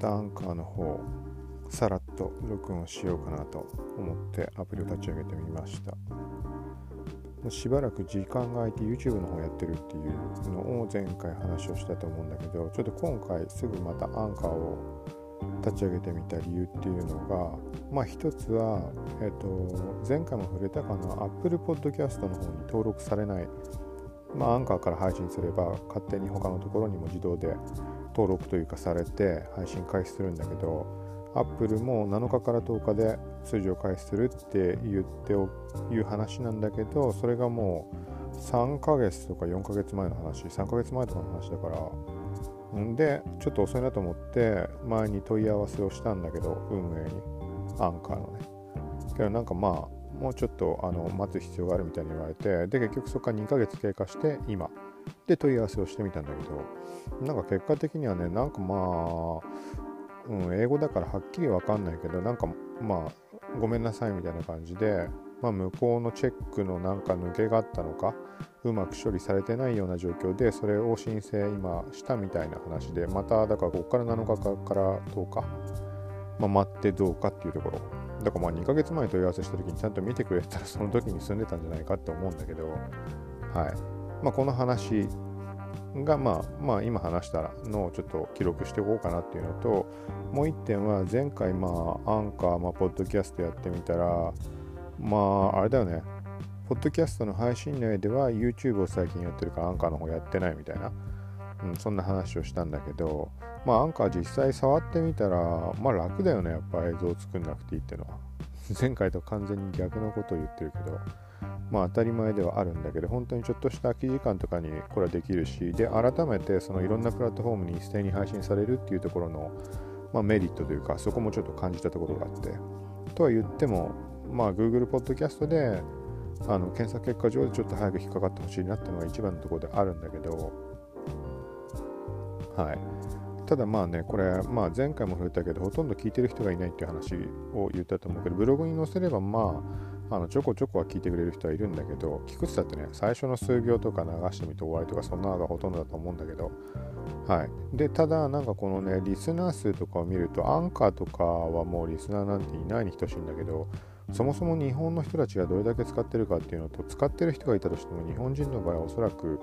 たアンカーの方さらっと録音しようかなと思ってアプリを立ち上げてみました。しばらく時間が空いて YouTube の方やってるっていうのを前回話をしたと思うんだけどちょっと今回すぐまたアンカーを立ち上げてみた理由っていうのがまあ一つは、えっと前回も触れたかな Apple Podcast の方に登録されない。まあアンカーから配信すれば勝手に他のところにも自動で登録というかされて配信開始するんだけど Apple も7日から10日で通常開始するって言っておいう話なんだけどそれがもう3ヶ月とか4ヶ月前の話3ヶ月前とかの話だから。んでちょっと遅いなと思って前に問い合わせをしたんだけど運営に。アンカーのね。けどなんかまあもうちょっとあの待つ必要があるみたいに言われてで結局そこから2ヶ月経過して今。で問い合わせをしてみたんだけどなんか結果的にはねなんかまあ、うん、英語だからはっきりわかんないけどなんかまあごめんなさいみたいな感じで、まあ、向こうのチェックのなんか抜けがあったのかうまく処理されてないような状況でそれを申請今したみたいな話でまただからここから7日から10日、まあ、待ってどうかっていうところ。だからまあ2ヶ月前問い合わせした時にちゃんと見てくれたらその時に住んでたんじゃないかって思うんだけどはい。まあこの話が、まあ、まあ今話したのをちょっと記録しておこうかなっていうのともう一点は前回まあアンカー、まあ、ポッドキャストやってみたらまああれだよね。ポッドキャストの配信内では YouTube を最近やってるからアンカーの方やってないみたいな、うん、そんな話をしたんだけどまあアンカー実際触ってみたらまあ楽だよねやっぱ映像作んなくていいっていうのは。前回と完全に逆のことを言ってるけどまあ当たり前ではあるんだけど本当にちょっとした空き時間とかにこれはできるしで改めてそのいろんなプラットフォームに一斉に配信されるっていうところの、まあ、メリットというかそこもちょっと感じたところがあってとは言ってもまあ Google ポッドキャストであの検索結果上でちょっと早く引っかかってほしいなっていうのが一番のところであるんだけどはい。ただまあね、これ、まあ、前回も触れたけど、ほとんど聞いてる人がいないっていう話を言ったと思うけど、ブログに載せれば、まあ、あのちょこちょこは聞いてくれる人はいるんだけど、聞くってってね、最初の数行とか流してみて終わりとか、そんなのがほとんどだと思うんだけど、はい。で、ただ、なんかこのね、リスナー数とかを見ると、アンカーとかはもうリスナーなんていないに等しいんだけど、そもそも日本の人たちがどれだけ使ってるかっていうのと、使ってる人がいたとしても、日本人の場合はおそらく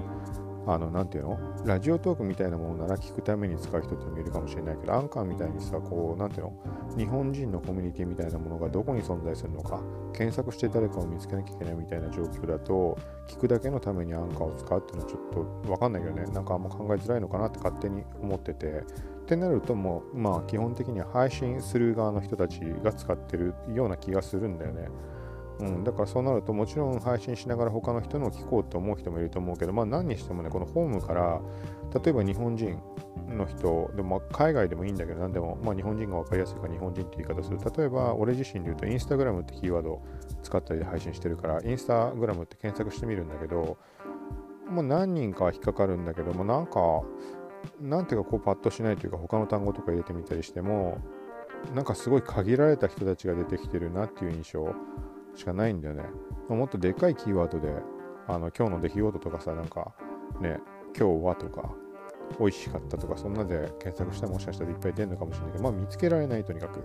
あの、なんていうの？ラジオトークみたいなものなら聞くために使う人ってもいるかもしれないけど、アンカーみたいにさ、こう、なんていうの？日本人のコミュニティみたいなものがどこに存在するのか、検索して誰かを見つけなきゃいけないみたいな状況だと、聞くだけのためにアンカーを使うっていうのはちょっとわかんないけどね、なんかあんま考えづらいのかなって勝手に思ってて、ってなるともう、まあ基本的には配信する側の人たちが使ってるような気がするんだよね。うん、だからそうなるともちろん配信しながら他の人の聞こうと思う人もいると思うけど、まあ何にしてもね、このホームから例えば日本人の人でも、海外でもいいんだけど何でも、まあ、日本人が分かりやすいから日本人って言い方する。例えば俺自身で言うとインスタグラムってキーワード使ったりで配信してるからインスタグラムって検索してみるんだけどもう何人かは引っかかるんだけどもなんかなんていうかこうパッとしないというか他の単語とか入れてみたりしてもなんかすごい限られた人たちが出てきてるなっていう印象。しかないんだよね。もっとでかいキーワードで、あの今日の出来事とかさ、なんかね、今日はとか、美味しかったとか、そんなで検索したらもしかしたらいっぱい出るのかもしれないけど、まあ見つけられないとにかく。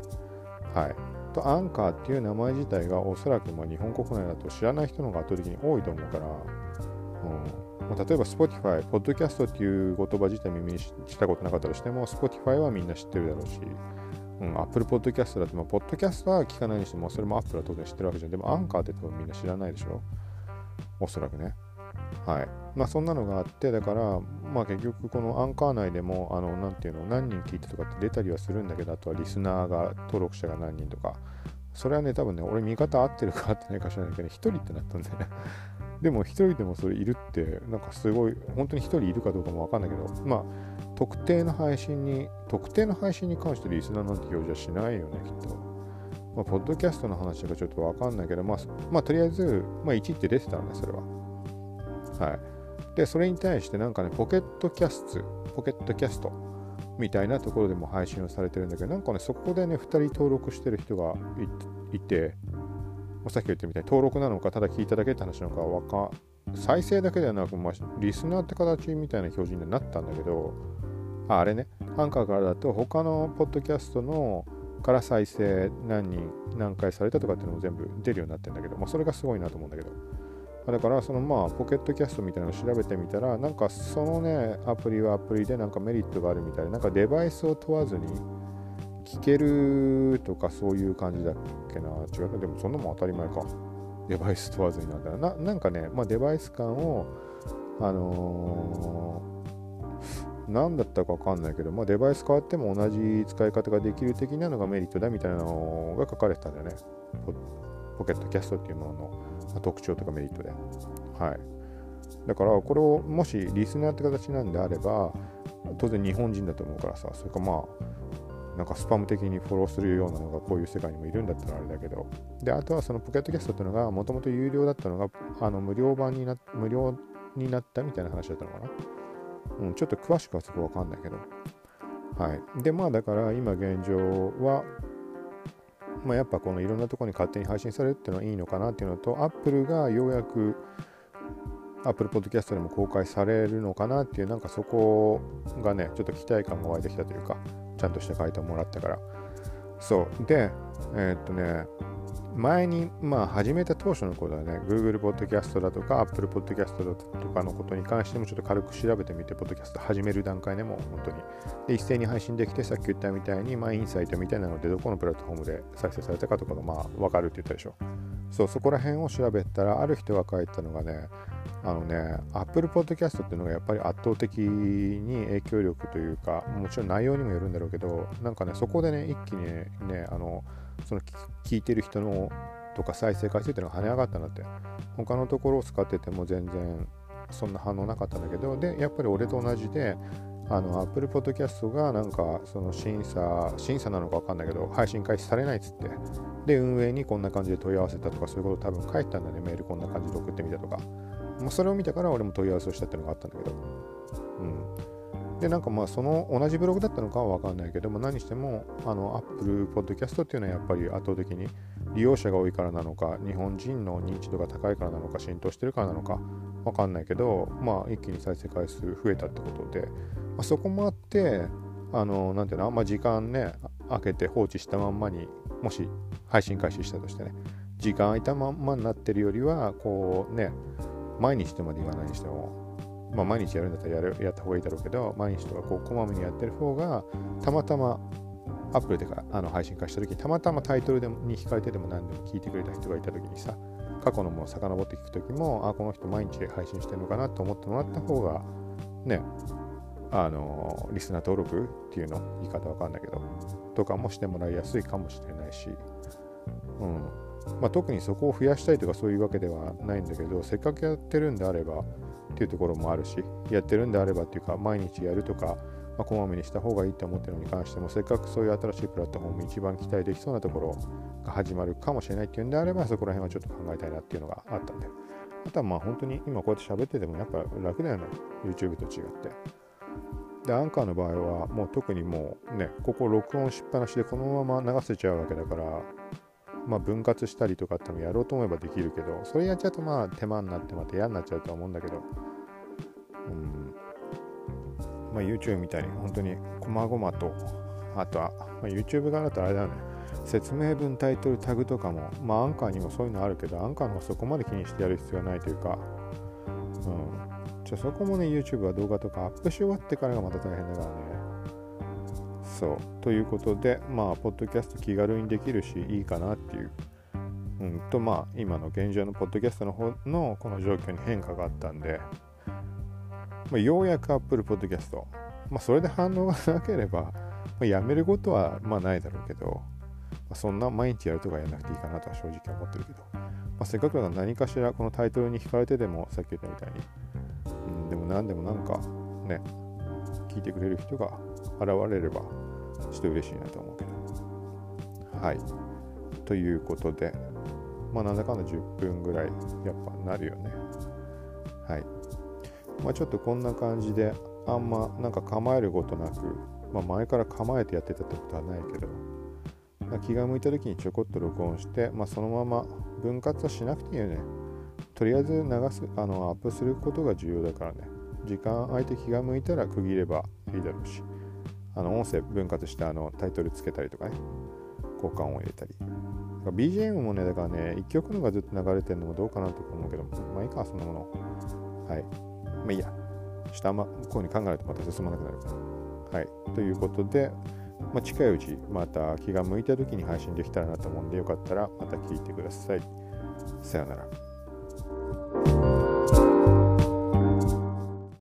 はい。と、アンカーっていう名前自体がおそらくまあ日本国内だと知らない人の方が圧倒的に多いと思うから、うんまあ、例えば Spotify、ポッドキャストっていう言葉自体耳にしたことなかったとしても、Spotify はみんな知ってるだろうし、うん、Apple Podcast だって、まあ、ポッドキャストは聞かないにしても、それも Apple は当然知ってるわけじゃん。でも、アンカーって多分みんな知らないでしょ？おそらくね。はい。まあ、そんなのがあって、だから、まあ、結局、このアンカー内でも、あの、なんていうの、何人聞いてとかって出たりはするんだけど、あとはリスナーが、登録者が何人とか、それはね、多分ね、俺見方合ってるか合ってないか知らないけど、1人ってなったんだよね。でも1人でもそれいるって、なんかすごい、本当に1人いるかどうかもわかんないけど、まあ、特定の配信に、特定の配信に関してリスナーなんて表示はしないよね、きっと。まあ、ポッドキャストの話がちょっとわかんないけど、まあ、まあ、とりあえず、まあ、1って出てたんだ、それは。はい。で、それに対してなんかね、ポケットキャスト、ポケットキャストみたいなところでも配信をされてるんだけど、なんかね、そこでね、2人登録してる人がいて、さっき言ったみたいに登録なのか、ただ聞いただけって話なのかわか、再生だけではなく、まあ、リスナーって形みたいな表示になったんだけど、ああれね。アンカーからだと他のポッドキャストのから再生何人何回されたとかっていうのも全部出るようになってるんだけど、まあ、それがすごいなと思うんだけど。だからそのまあポケットキャストみたいなのを調べてみたらなんかそのねアプリはアプリでなんかメリットがあるみたいでなんかデバイスを問わずに聞けるとかそういう感じだっけな。違うでもそんなもん当たり前か。デバイス問わずになんだな。なんかね、まあ、デバイス感をあのー、何だったか分かんないけど、まあ、デバイス変わっても同じ使い方ができる的なのがメリットだみたいなのが書かれてたんだよね。ポケットキャストっていうものの特徴とかメリットで。はい。だから、これをもしリスナーって形なんであれば、当然日本人だと思うからさ、それかまあ、なんかスパム的にフォローするようなのがこういう世界にもいるんだったらあれだけど、で、あとはそのポケットキャストっていうのがもともと有料だったのが、あの無料版にな、無料になったみたいな話だったのかな。うん、ちょっと詳しくはそこわかんないけど。はい。で、まあだから今現状は、まあ、やっぱこのいろんなところに勝手に配信されるっていうのはいいのかなっていうのと、Apple がようやく Apple Podcast でも公開されるのかなっていう、なんかそこがね、ちょっと期待感が湧いてきたというか、ちゃんとした回答もらったから。そう。で、えー、っとね、前に、まあ、始めた当初のことはね、Google Podcast だとか Apple Podcast だとかのことに関してもちょっと軽く調べてみて、Podcast 始める段階でも本当に。で、一斉に配信できて、さっき言ったみたいに、まあ、インサイトみたいなので、どこのプラットフォームで再生されたかとかが、まあ、わかるって言ったでしょ。そう、そこら辺を調べたら、ある人が書いたのがね、あのね、Apple Podcast っていうのがやっぱり圧倒的に影響力というか、もちろん内容にもよるんだろうけど、なんかね、そこでね、一気にね、あの、その聞いてる人のとか再生回数っていうのが跳ね上がったんだって。他のところを使ってても全然そんな反応なかったんだけどでやっぱり俺と同じであの Apple Podcast がなんかその審査審査なのか分かんないけど配信開始されないっつってで運営にこんな感じで問い合わせたとかそういうこと多分書いたんだね。メールこんな感じで送ってみたとか、まあ、それを見たから俺も問い合わせをしたっていうのがあったんだけど。うん。で、なんかまあその同じブログだったのかは分かんないけども、何しても、あの、Apple Podcast っていうのはやっぱり圧倒的に利用者が多いからなのか、日本人の認知度が高いからなのか、浸透してるからなのか、分かんないけど、まあ一気に再生回数増えたってことで、まあ、そこもあって、あの、なんていうの、あんま時間ね、空けて放置したまんまに、もし配信開始したとしてね、時間空いたまんまになってるよりは、こうね、毎日とまで言わないにしても、まあ、毎日やるんだったらやるやった方がいいだろうけど、毎日とかこうこまめにやってる方が、たまたまアップルでかあの配信化した時に、たまたまタイトルでもに惹かれてでも何でも聞いてくれた人がいた時にさ、過去のものを遡って聞く時も、あ、この人毎日配信してるのかなと思ってもらった方が、ね、あの、リスナー登録っていうの、言い方わかんないけど、とかもしてもらいやすいかもしれないし、うん。まあ、特にそこを増やしたいとかそういうわけではないんだけど、せっかくやってるんであれば、っていうところもあるし、やってるんであればっていうか、毎日やるとか、まあ、こまめにした方がいいって思ってるのに関しても、せっかくそういう新しいプラットフォーム一番期待できそうなところが始まるかもしれないっていうんであれば、そこら辺はちょっと考えたいなっていうのがあったんで。あとはまあ本当に今こうやって喋っててもやっぱ楽だよね。YouTube と違って。で、アンカーの場合はもう特にもうね、ここ録音しっぱなしでこのまま流せちゃうわけだから、まあ、分割したりとかってもやろうと思えばできるけど、それやっちゃうとまあ手間になってまた嫌になっちゃうとは思うんだけど、うん、まあ、YouTube みたいに本当に細々と、あとは、まあ、YouTube 側だとあれだよね、説明文、タイトル、タグとかも、まあアンカーにもそういうのあるけど、アンカーの方そこまで気にしてやる必要はないというか、うん。じゃあそこもね、YouTube は動画とかアップし終わってからがまた大変だからね。そう。ということで、まあ、ポッドキャスト気軽にできるし、いいかなっていう。うんと、まあ、今の現状のポッドキャストの方のこの状況に変化があったんで、まあ、ようやく Apple Podcast、まあ、それで反応がなければ、まあ、やめることはまあないだろうけど、まあ、そんな毎日やるとかやらなくていいかなとは正直思ってるけど、まあ、せっかくだから何かしらこのタイトルに惹かれてでもさっき言ったみたいに、うん、でも何でもなんかね聞いてくれる人が現れればちょっと嬉しいなと思うけど。はい。ということでまあなんだかんだ10分ぐらいやっぱなるよね。はい。まあちょっとこんな感じであんまなんか構えることなく、まあ、前から構えてやってたってことはないけど、まあ、気が向いた時にちょこっと録音して、まあ、そのまま分割はしなくていいよね。とりあえず流すあのアップすることが重要だからね。時間空いて気が向いたら区切ればいいだろうしあの音声分割してあのタイトルつけたりとかね。交換音を入れたり。BGM もねだからね1曲のがずっと流れてるのもどうかなとか思うけどまあいいかそんなもの。はい。まあいいや下あんまこういうふうに考えるとまた進まなくなるからはいということでまあ、近いうちまた気が向いた時に配信できたらなと思うんでよかったらまた聞いてください。さようなら。